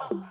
I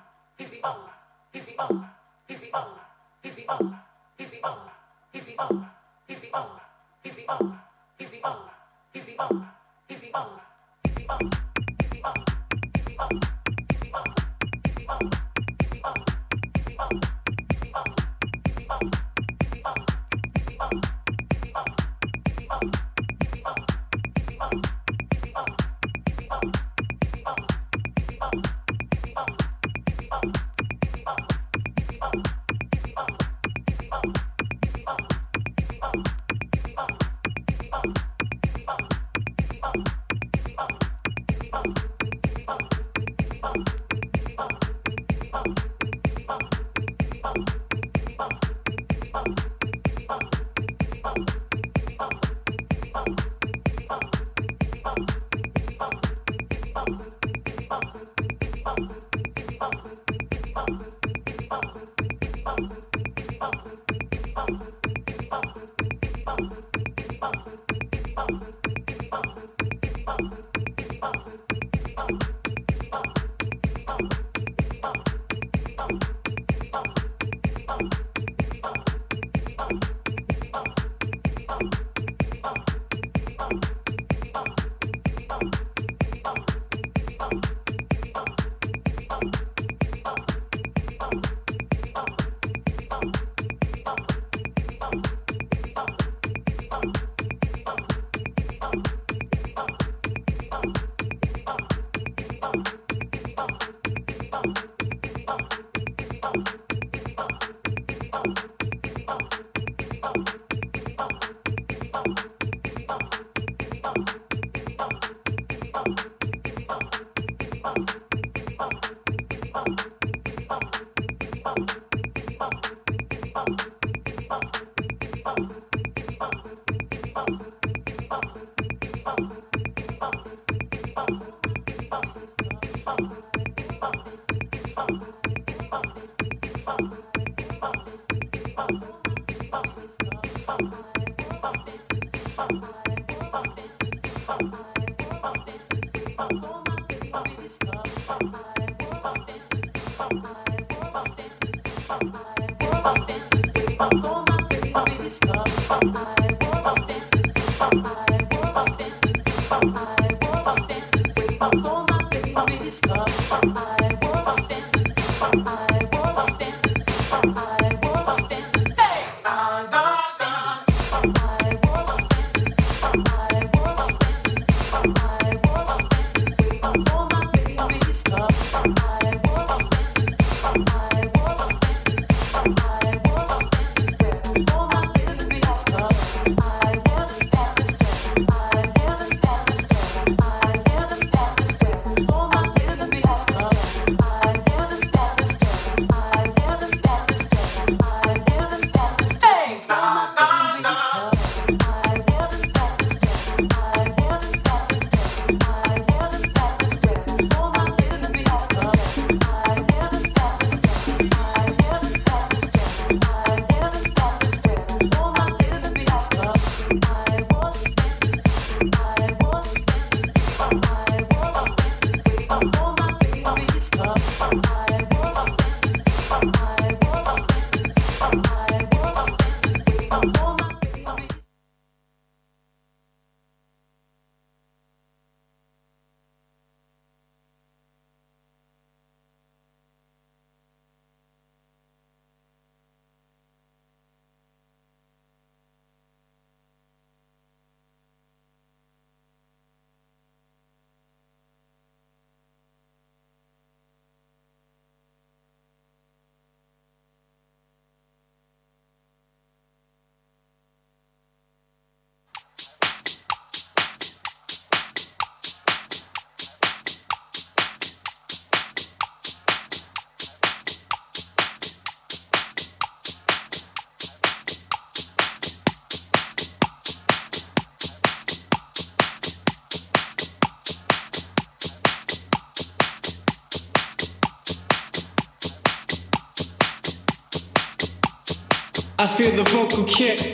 vocal kick.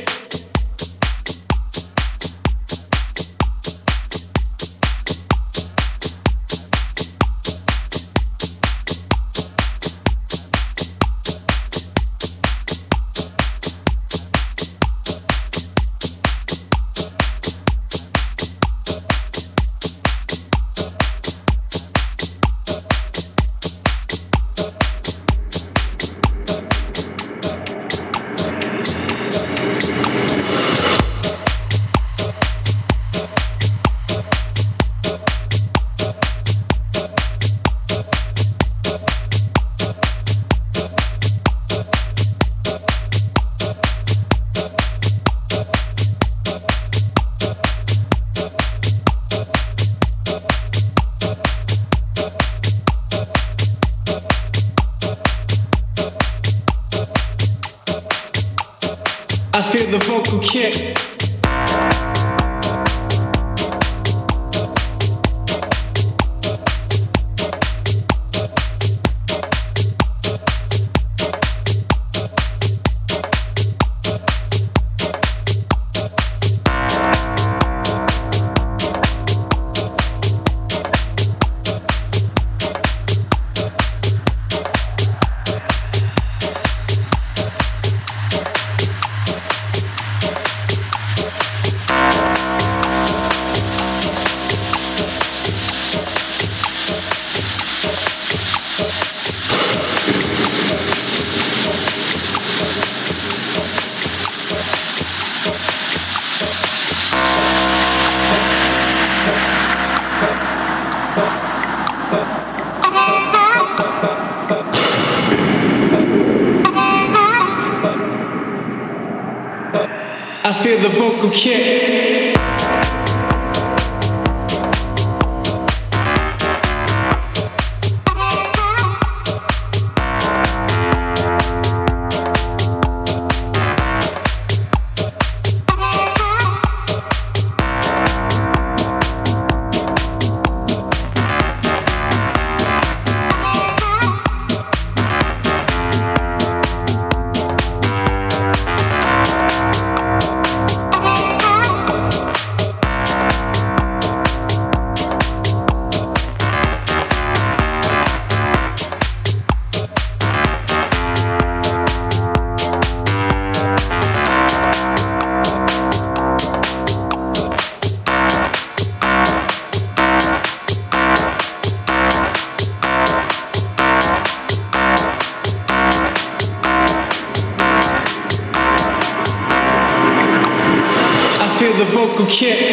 kit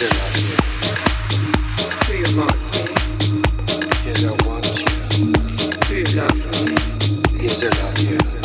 Is enough. love enough.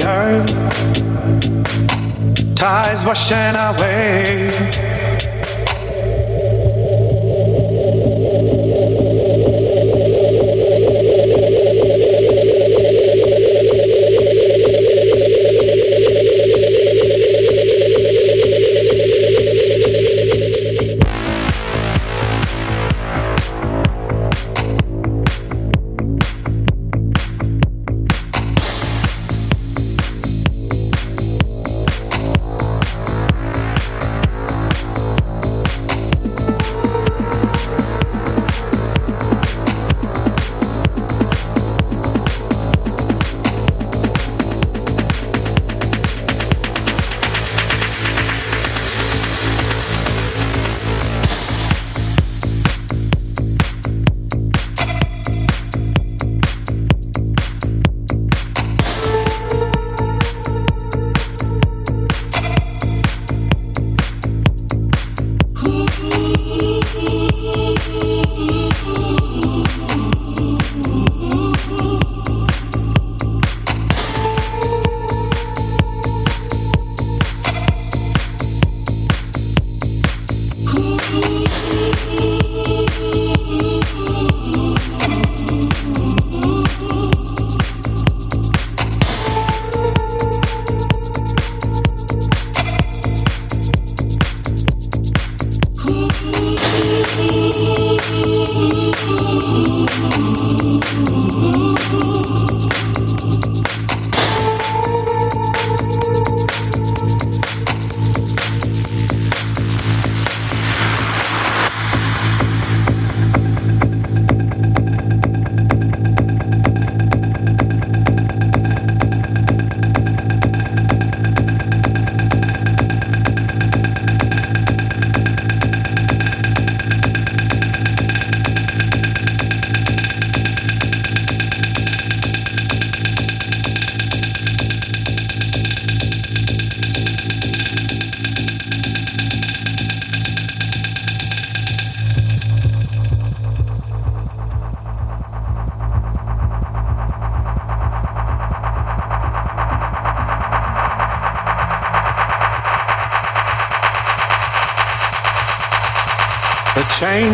Earth, tides washing away.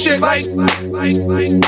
shit like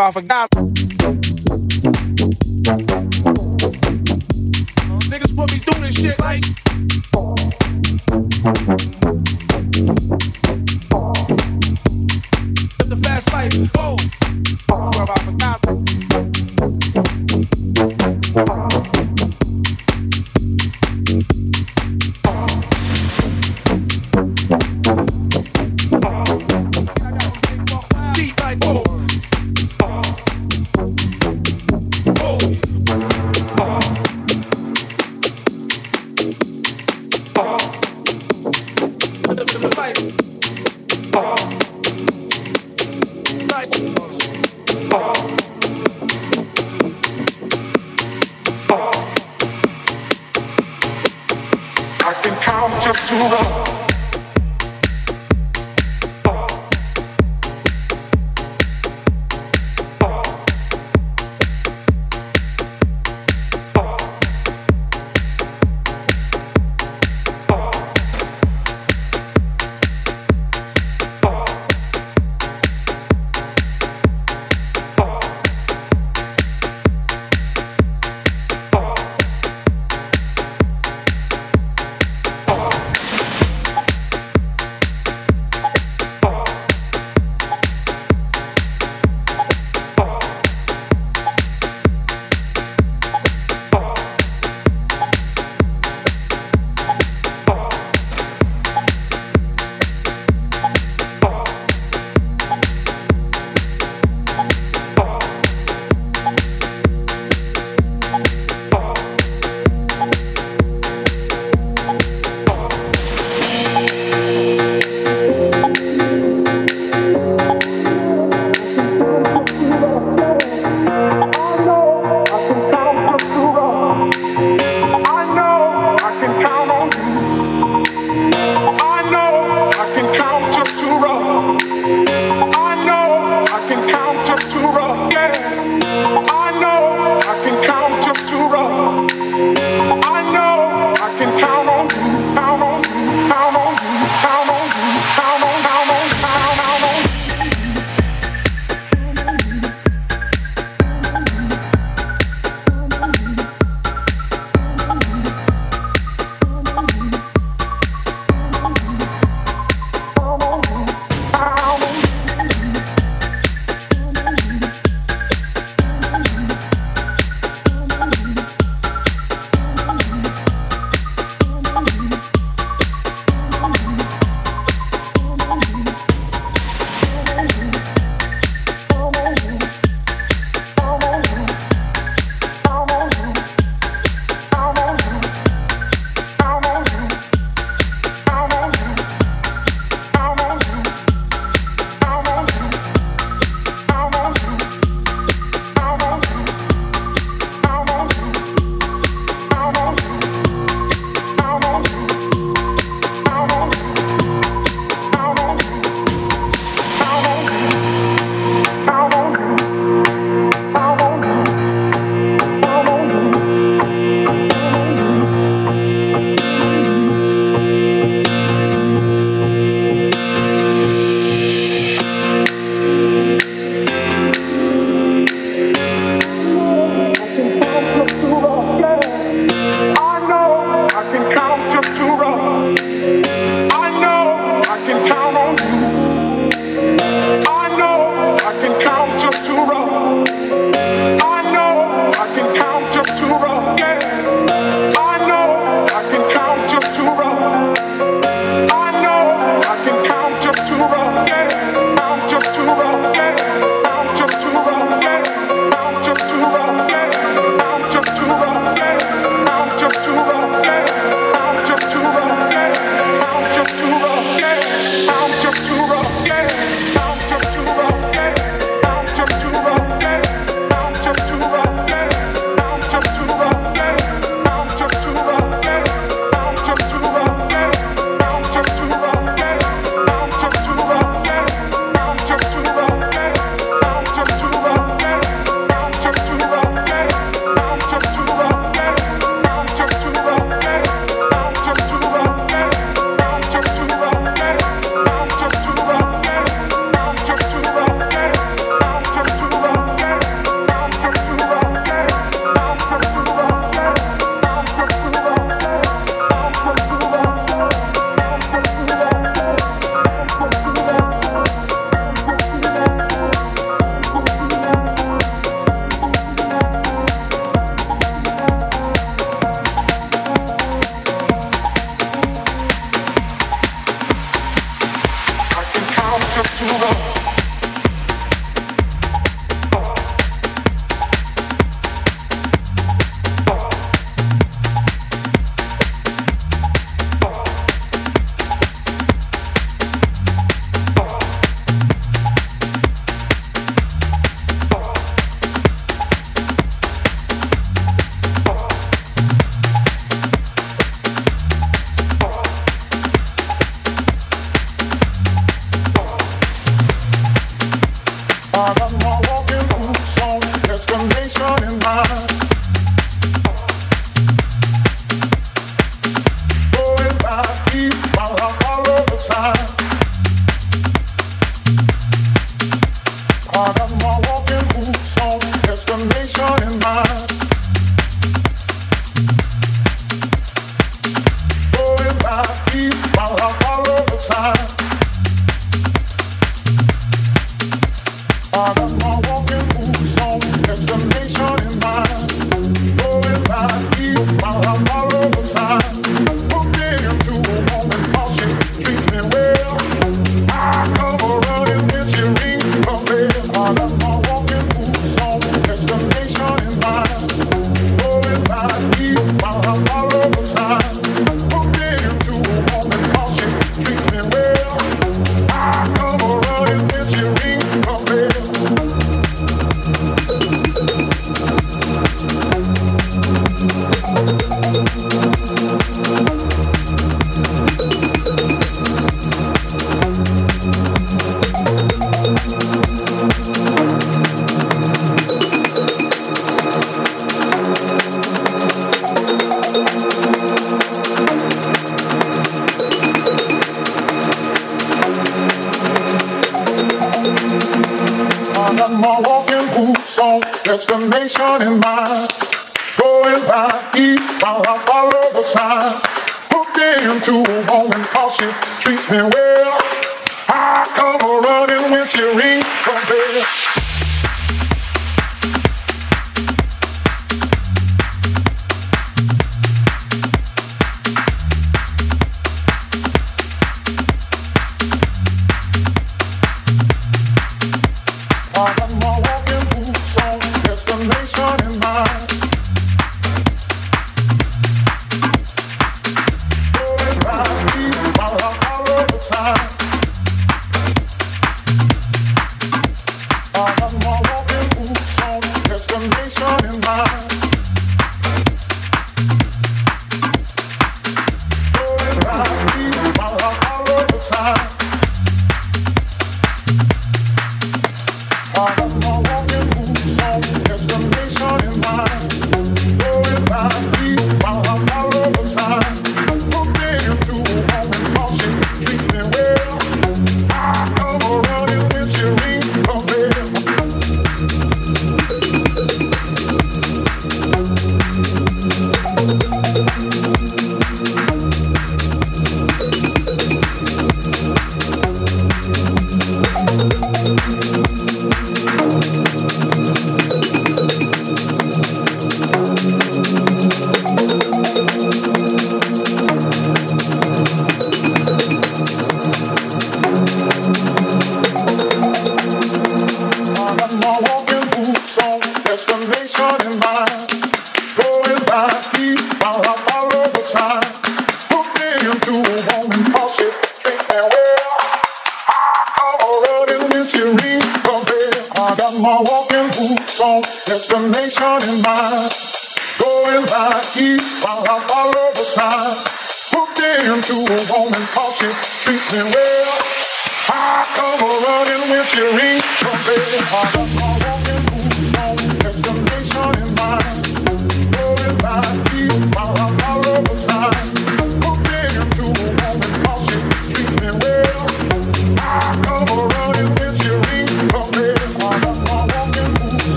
I forgot.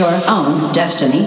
Your own destiny.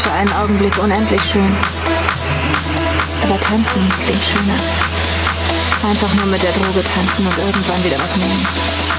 Ist, für einen Augenblick unendlich schön. Aber tanzen klingt schöner. Einfach nur mit der Droge tanzen und irgendwann wieder was nehmen.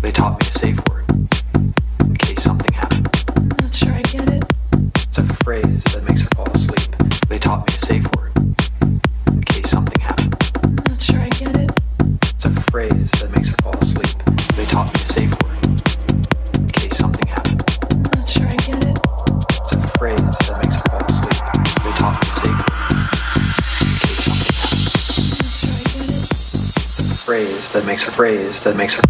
They taught me a safe word in case something happened. Not sure I get it. It's a phrase that makes her fall asleep. They taught me a safe word in case something happened. Not sure I get it. It's a phrase that makes her fall asleep. They taught me a safe word in case something happened. Not sure I get it. It's a phrase that makes her fall asleep. They taught me a safe word phrase that makes her phrase that makes her.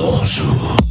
Bonjour.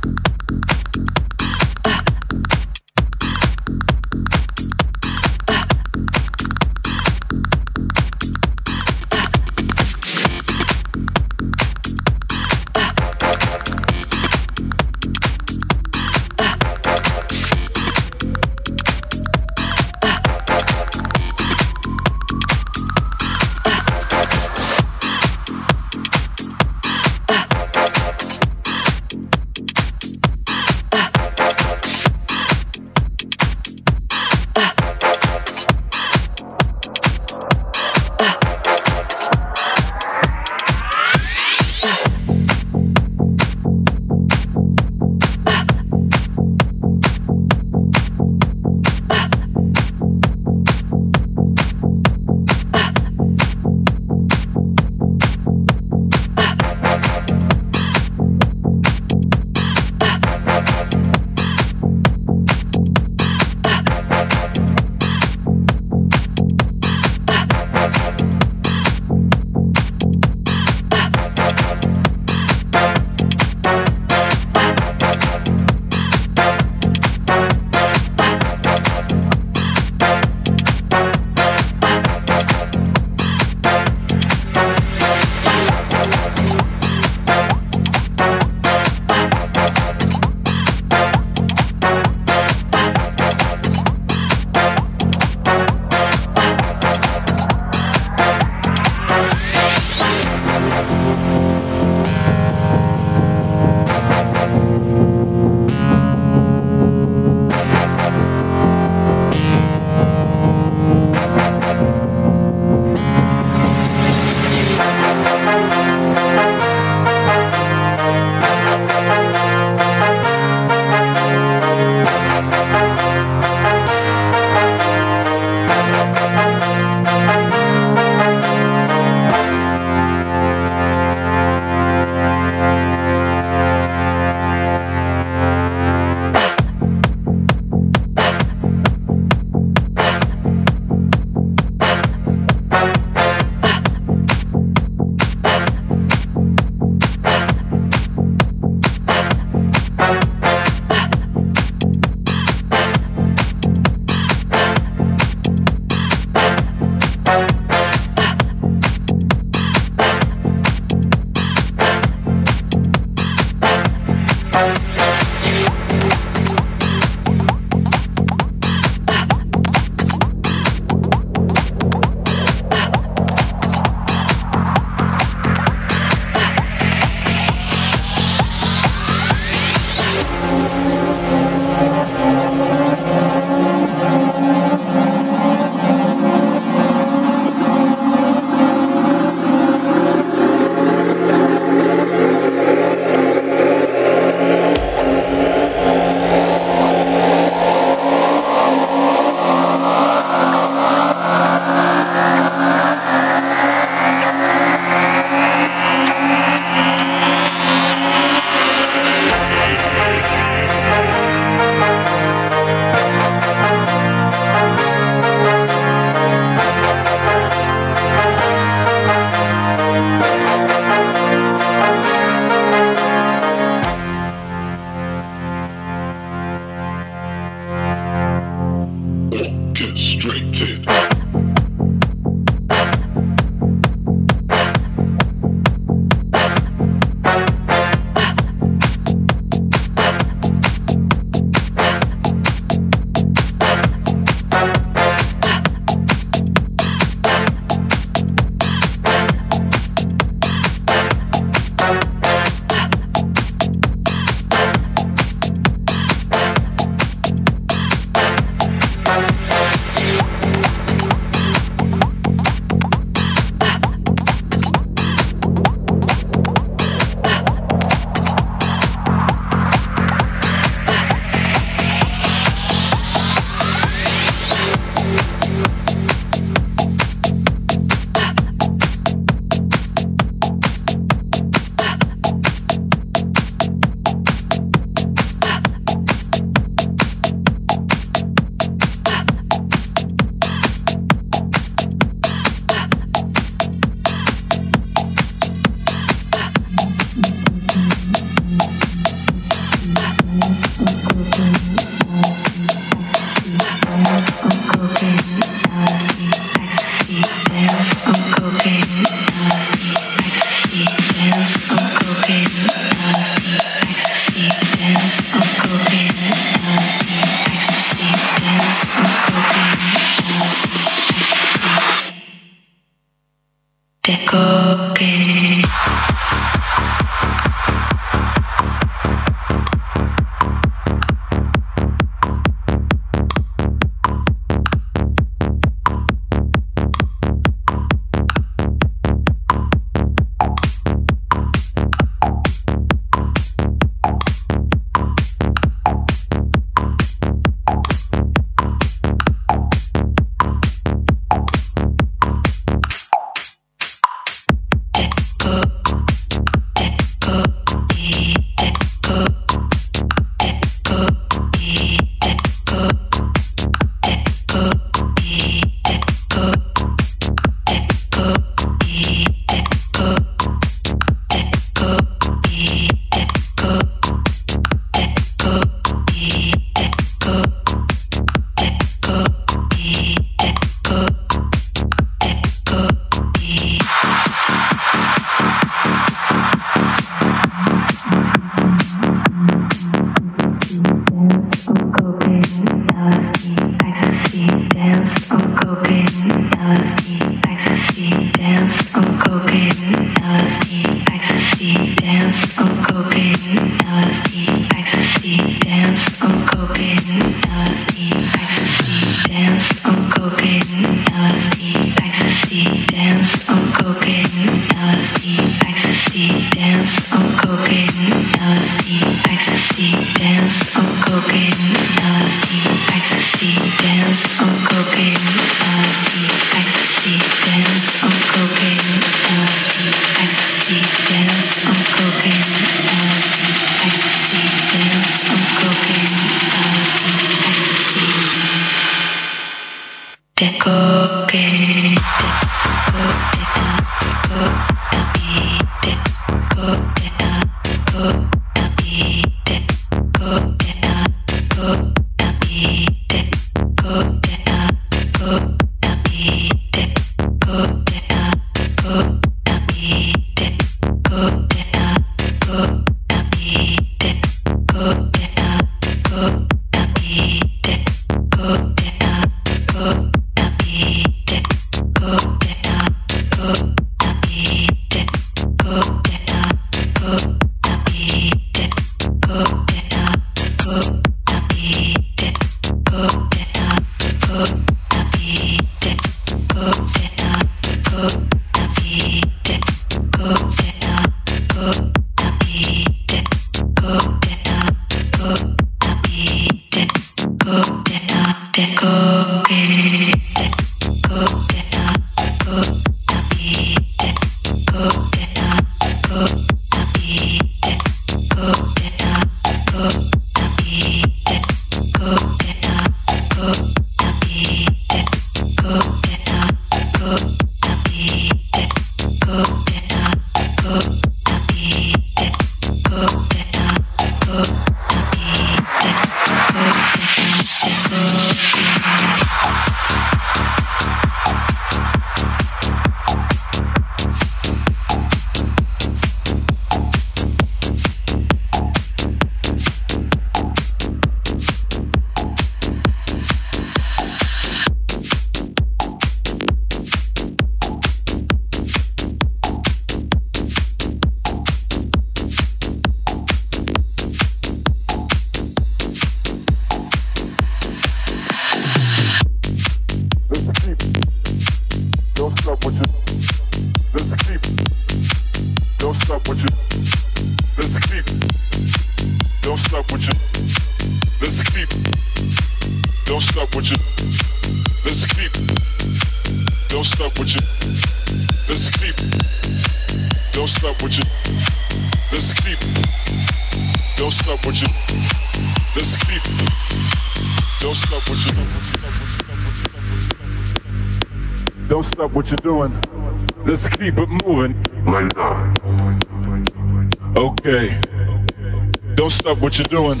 What you're doing.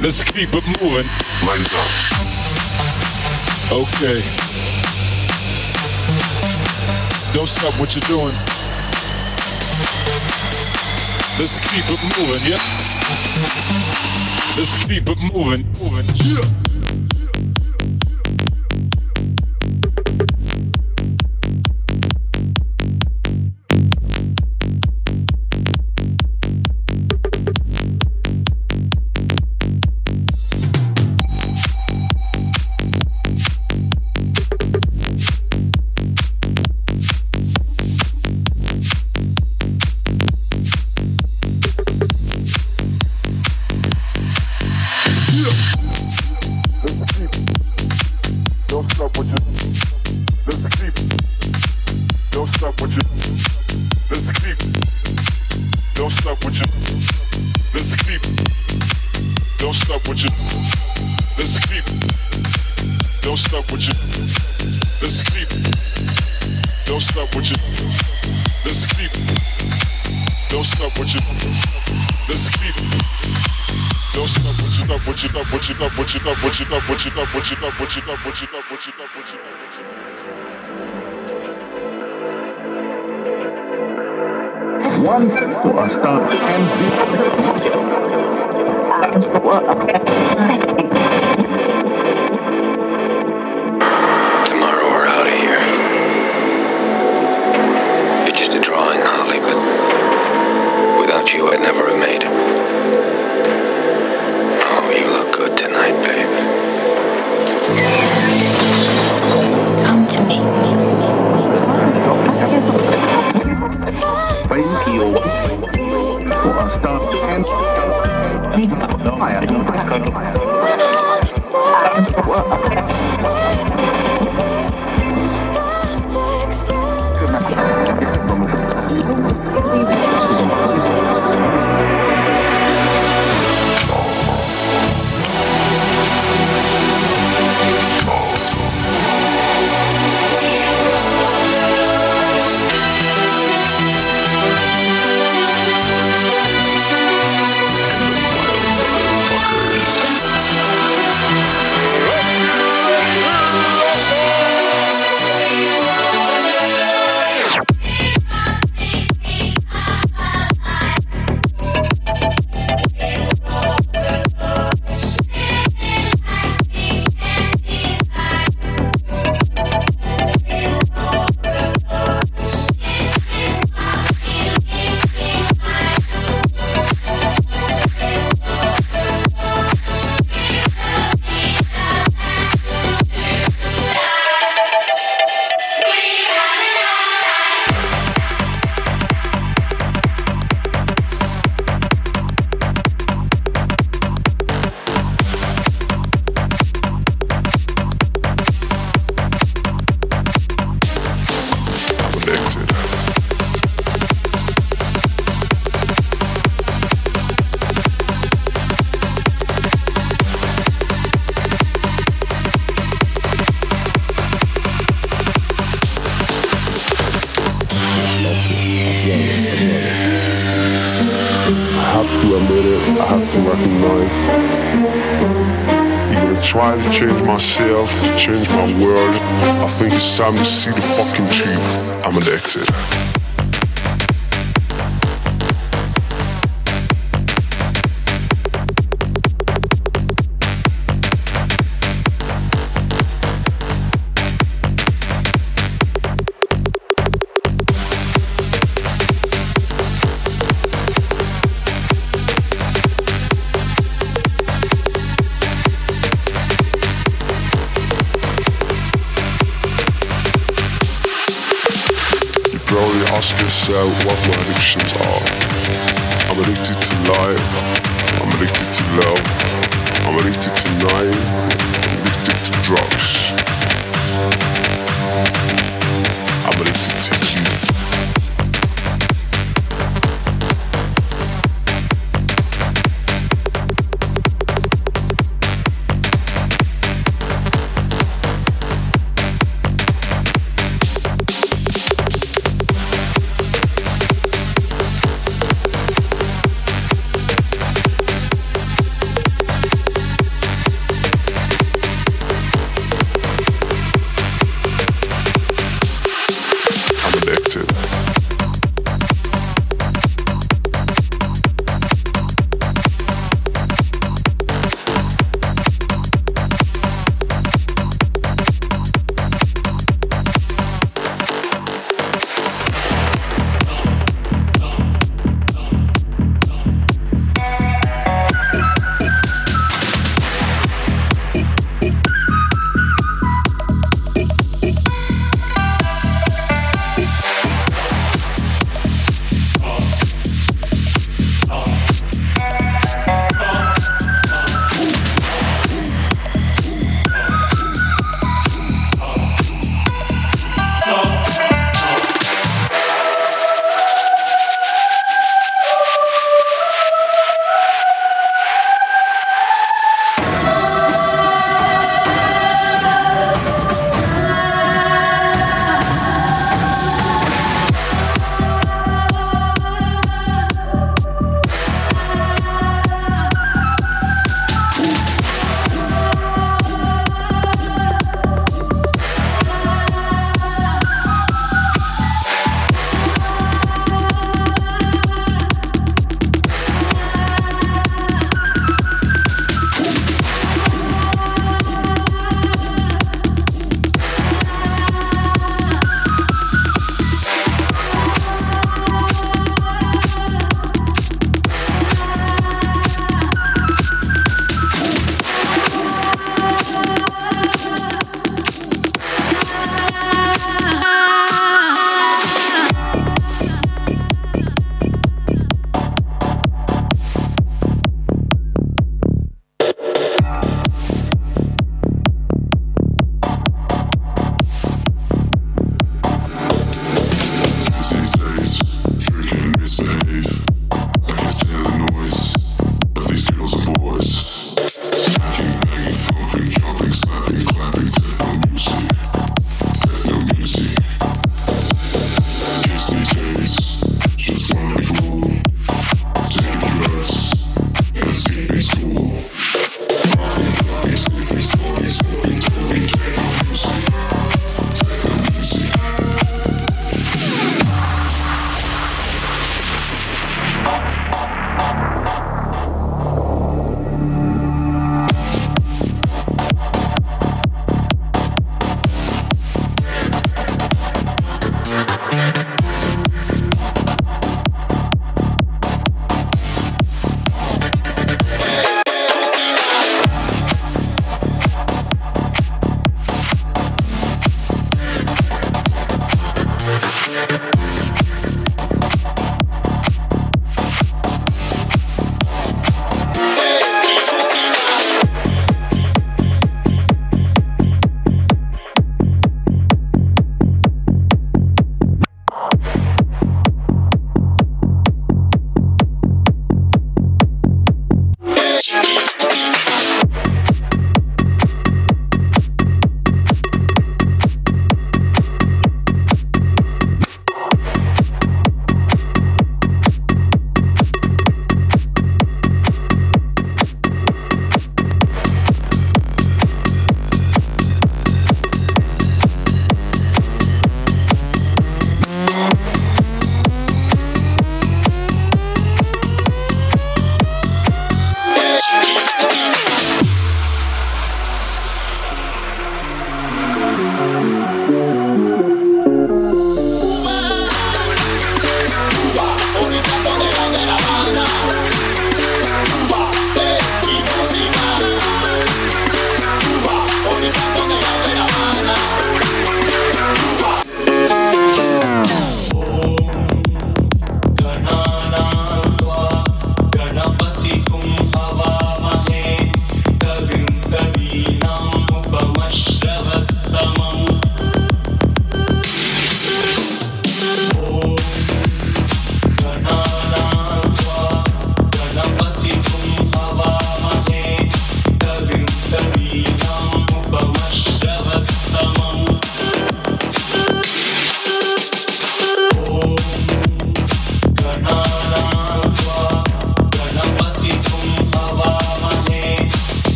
Let's keep it moving. Okay. Don't stop what you're doing. Let's keep it moving, yeah. Let's keep it moving, moving, yeah. Don't stop what you. Let's keep. Don't stop what you. Let's keep. Don't stop what you. Let's keep. Don't stop what you got, what you got, what you got, what you got, what you got, what you got, what you got, what you got, what you got, what you got, what you got, what you got. One for a start MC. sabe se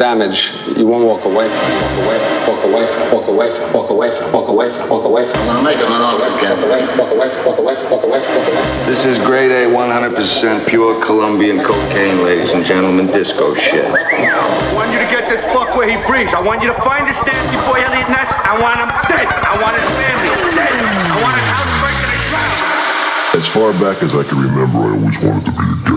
damage, you won't walk away from walk away walk away from walk away from walk away from walk away from walk away from I'm gonna make him an offer again. walk away from walk away from walk away from walk away from walk away from This is grade A, 100% pure Colombian cocaine, ladies and gentlemen, disco shit. I want you to get this fuck where he breathes. I want you to find this nasty boy Eliot Ness. I want him dead. I want his family dead. I want his house breaking the ground. As far back as I can remember, I always wanted to be a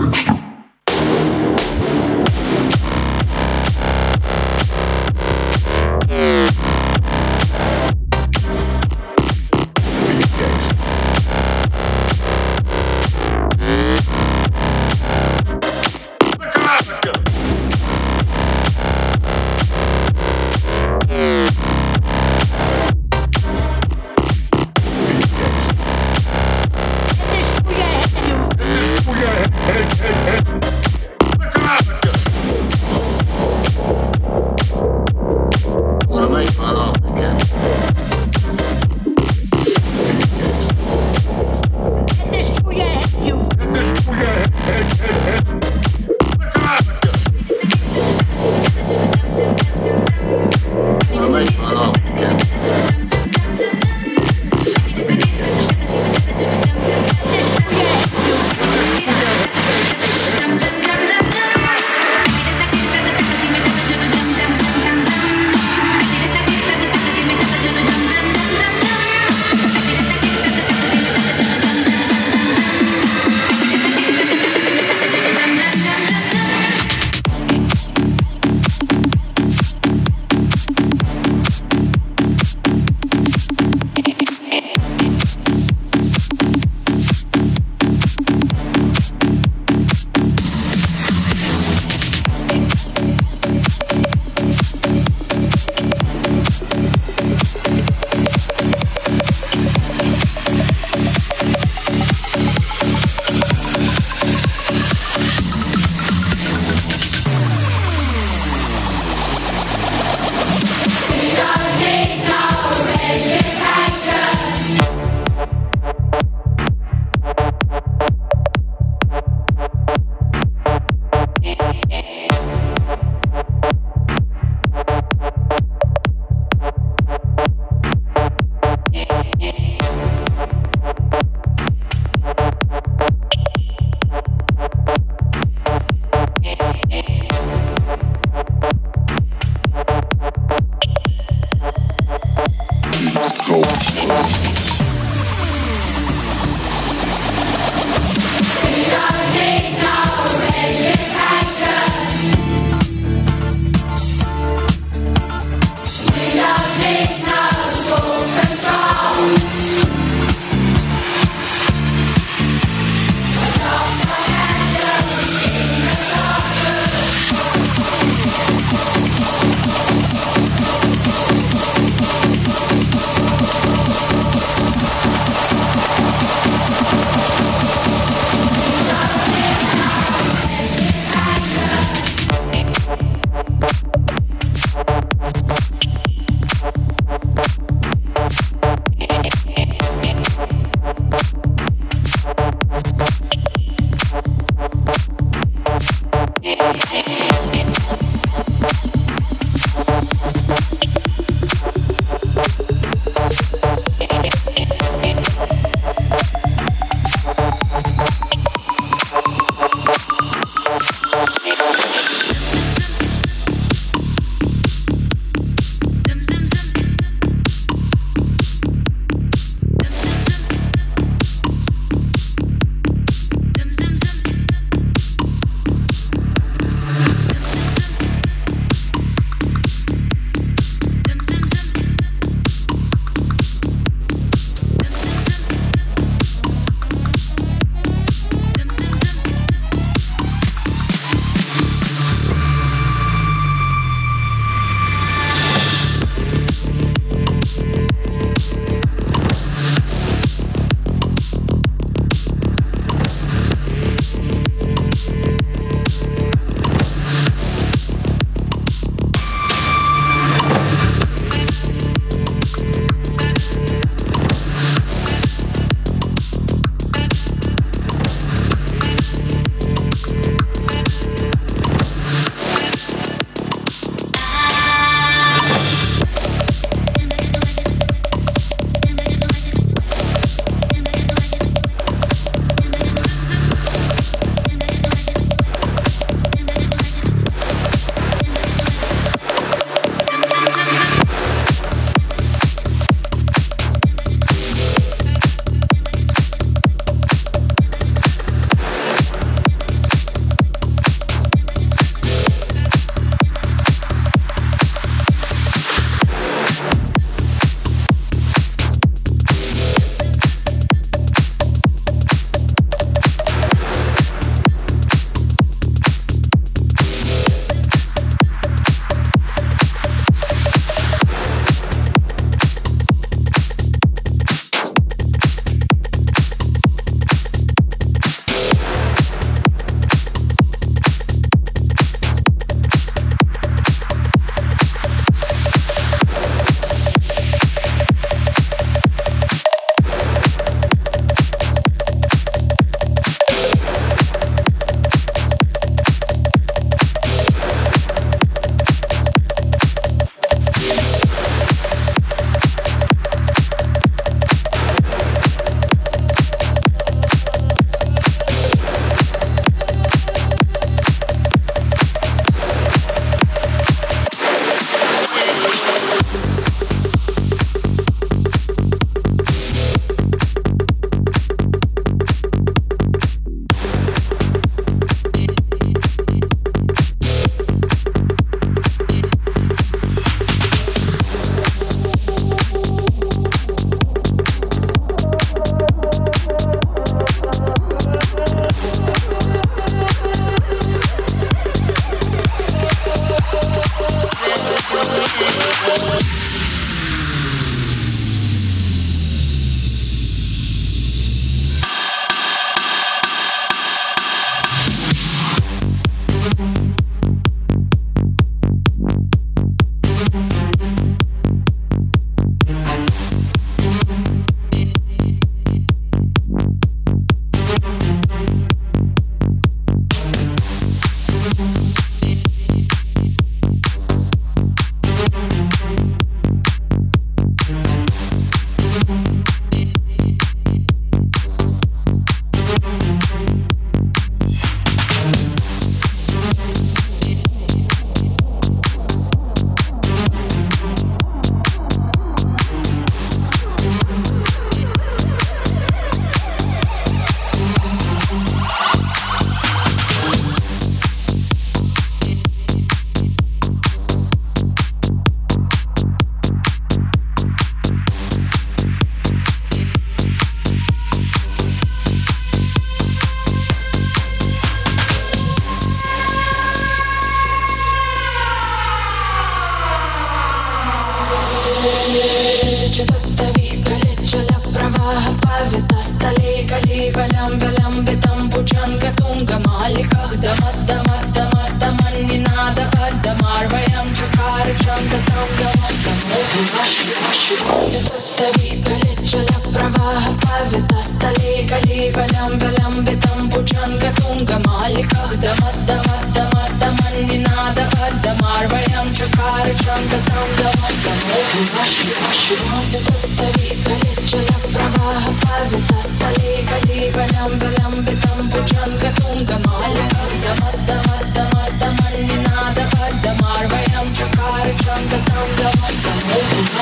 девчонка, там давай домой Наши, наши ходят Дави, гулять, чаля, права, павита Стали, гали, валям, валям, бетам Пучанка, тунга, маликах Дома, дома, дома, дома Не надо, дома, рваям Чакары, чанка, там давай домой Наши, наши ходят Дави, гулять, чаля, права, павита Стали, гали, валям, валям, бетам Пучанка, тунга, маликах Дома, дома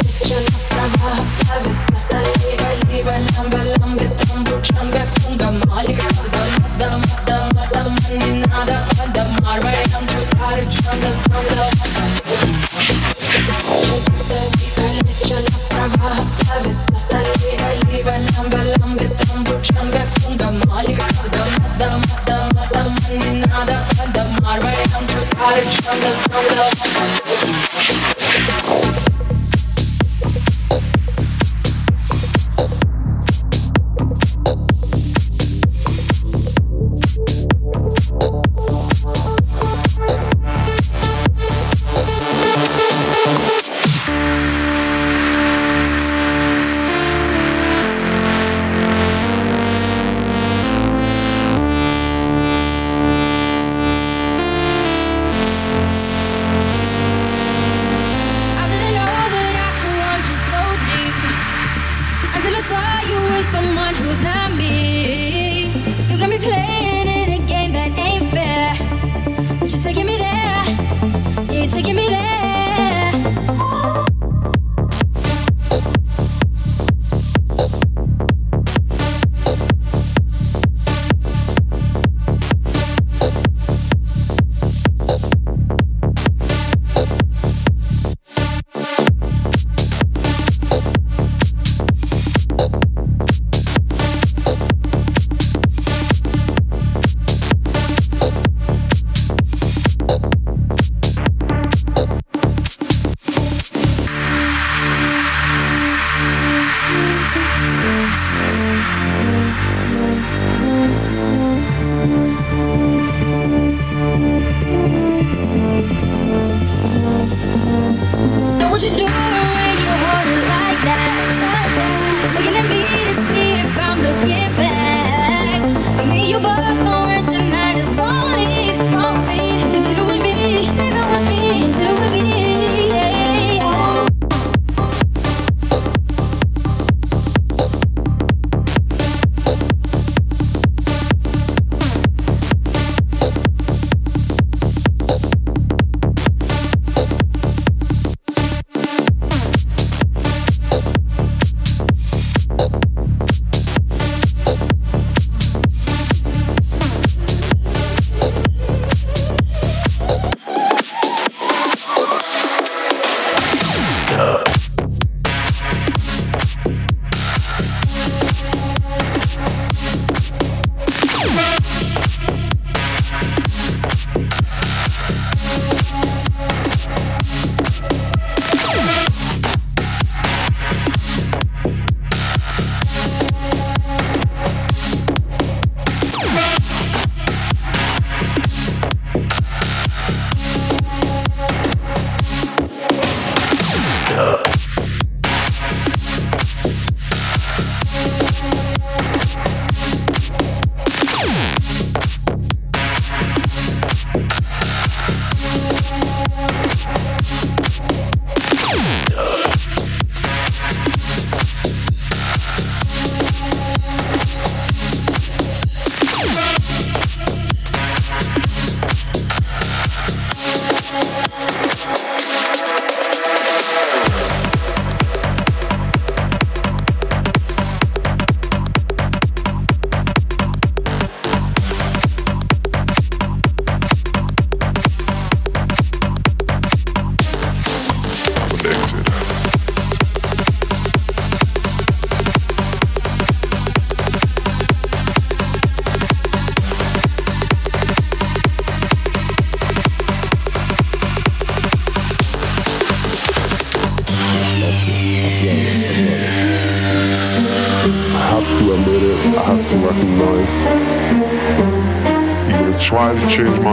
more games. I didn't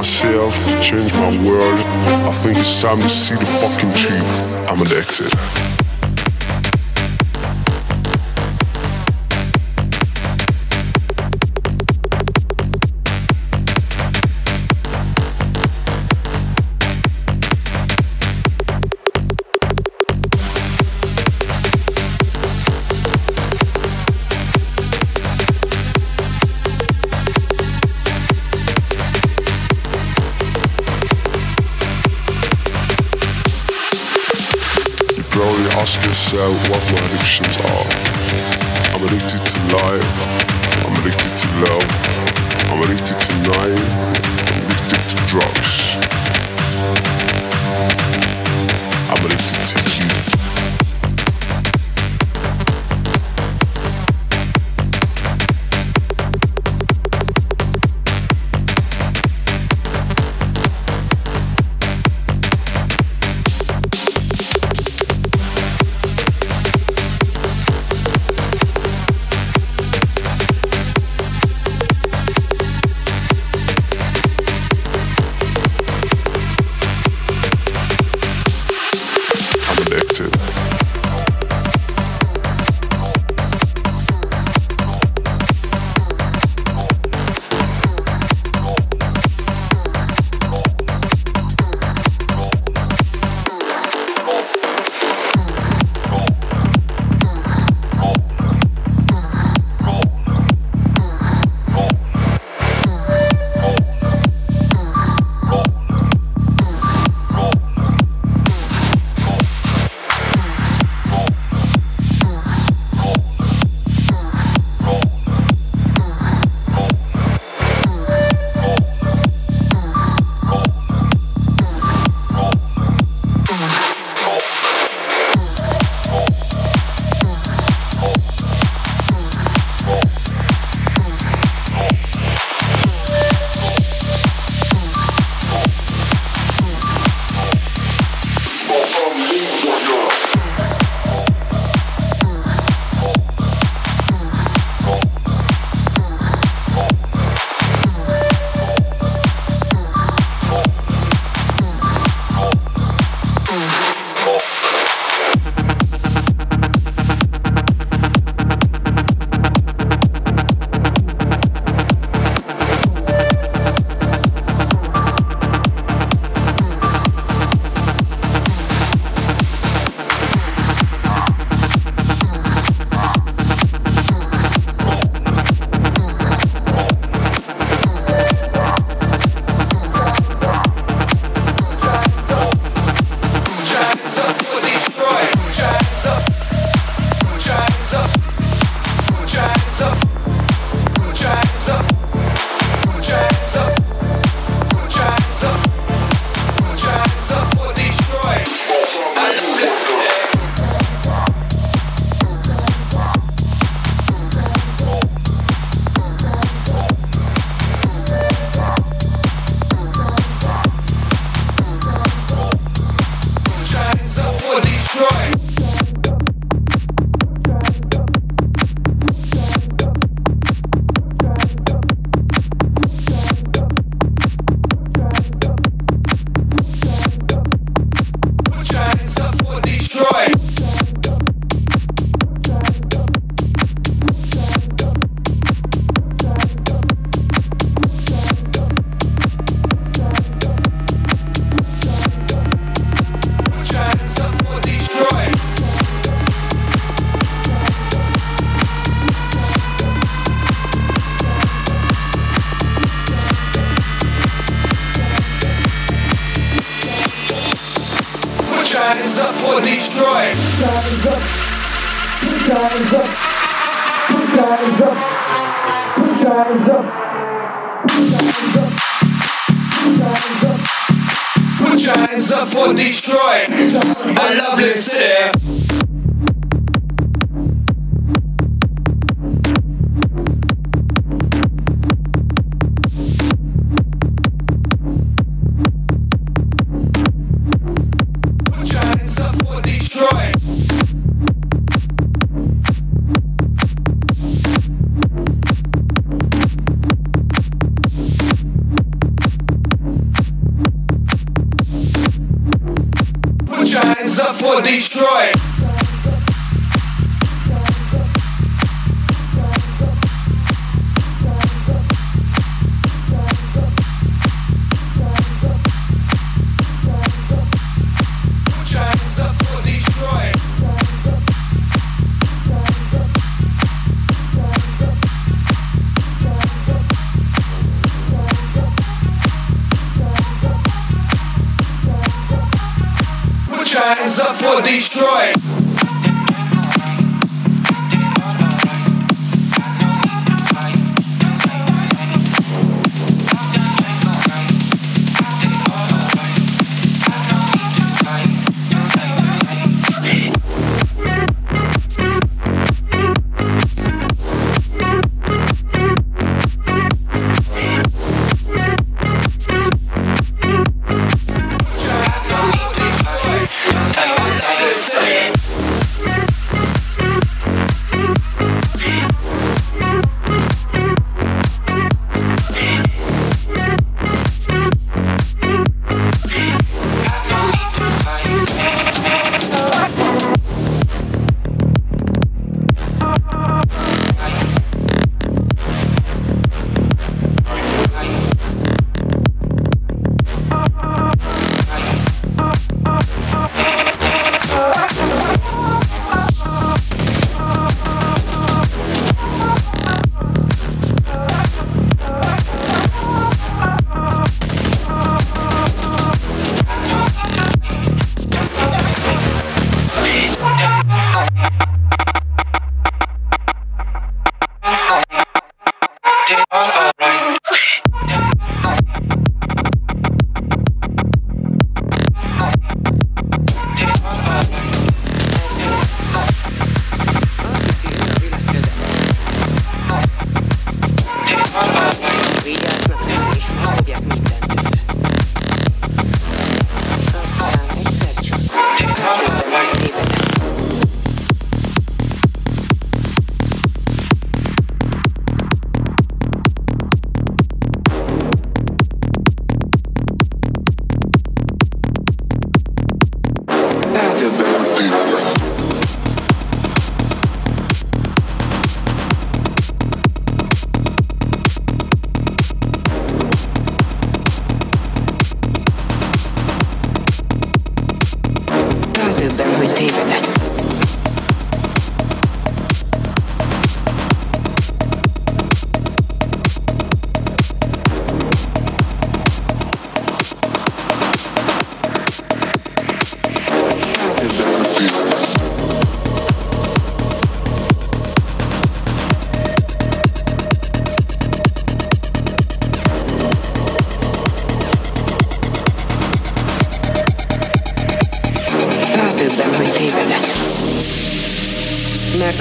myself, change my world. I think it's time to see the fucking truth. I'm an exit.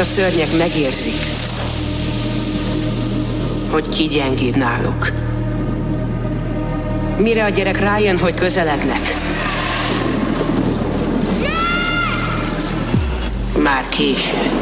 a szörnyek megérzik, hogy ki gyengébb náluk. Mire a gyerek rájön, hogy közelednek, már késő.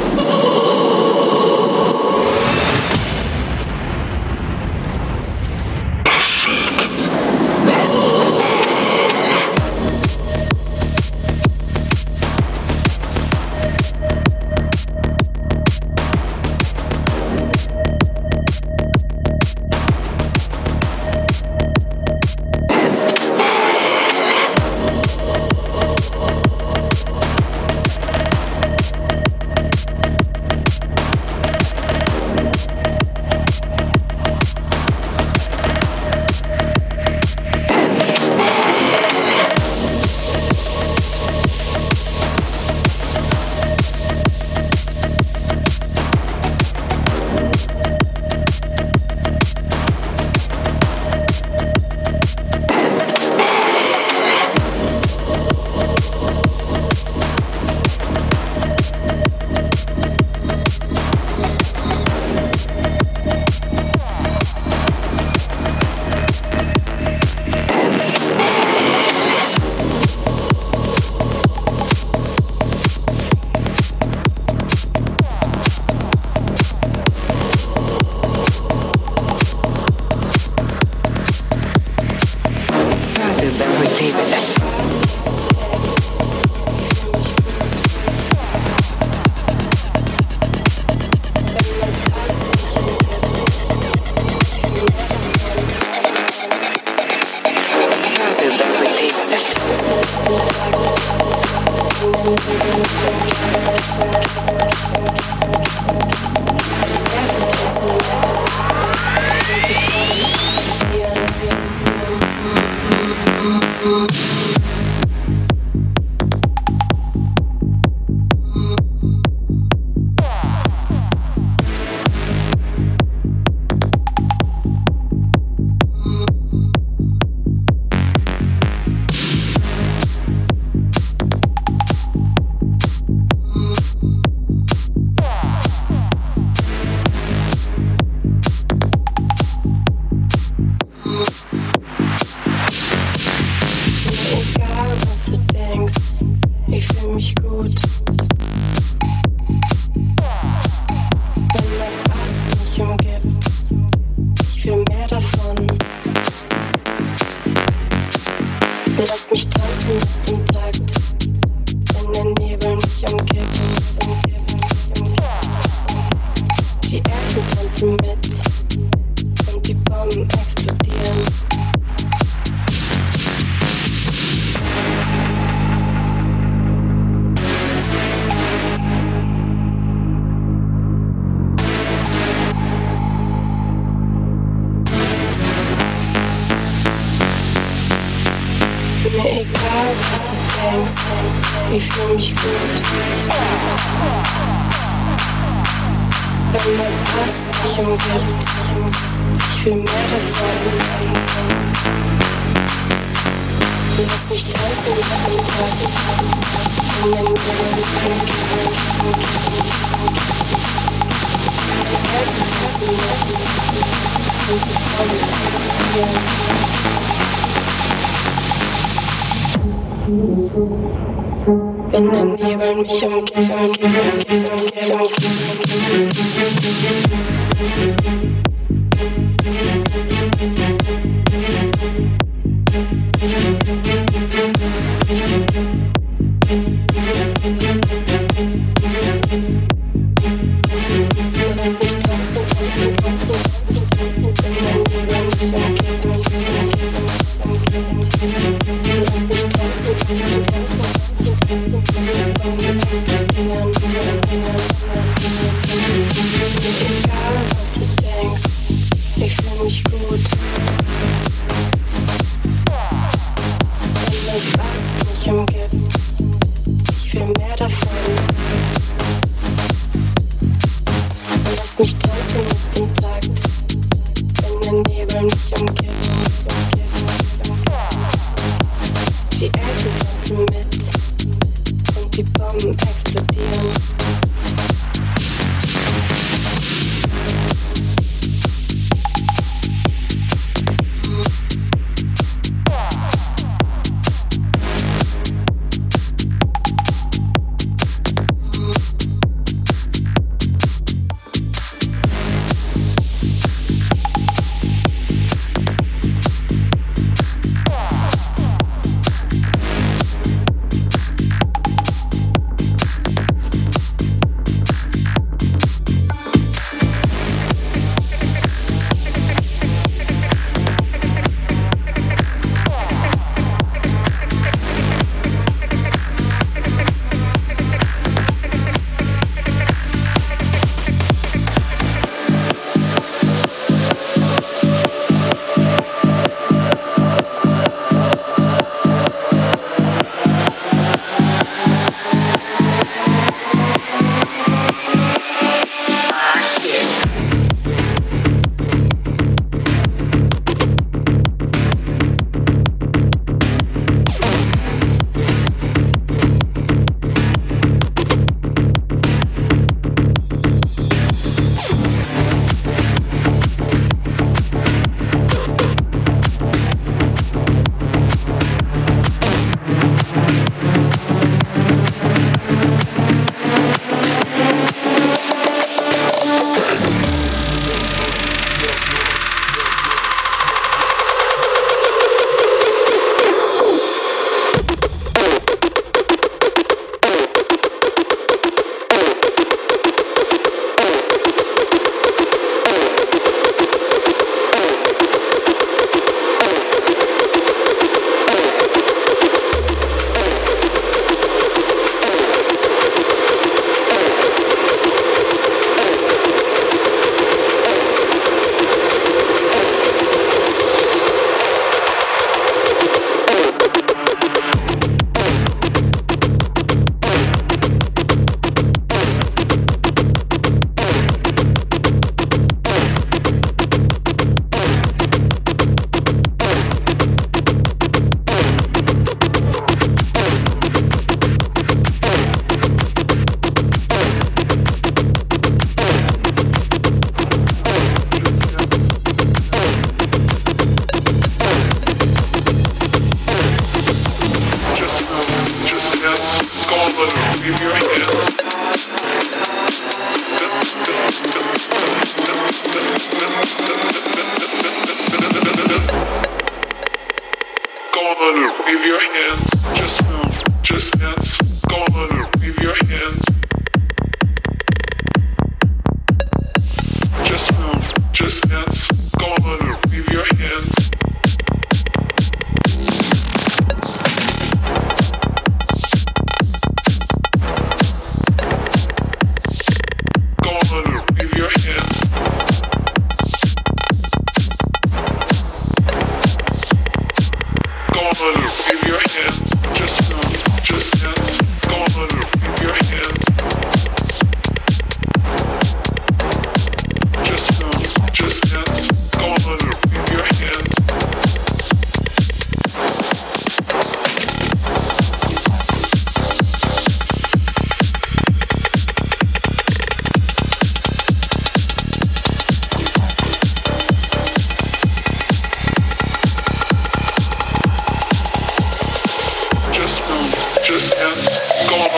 gone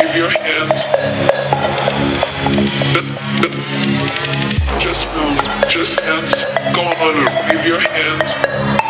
leave your hands. Just move, just hands gone leave your hands.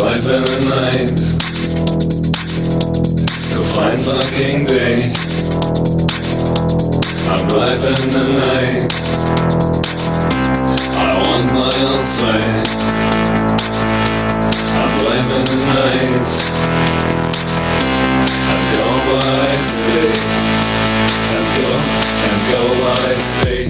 I'm driving the night to find fucking day. I'm driving the night. I want my own sway. I'm driving the night. And go while I stay. And go, and go while I stay.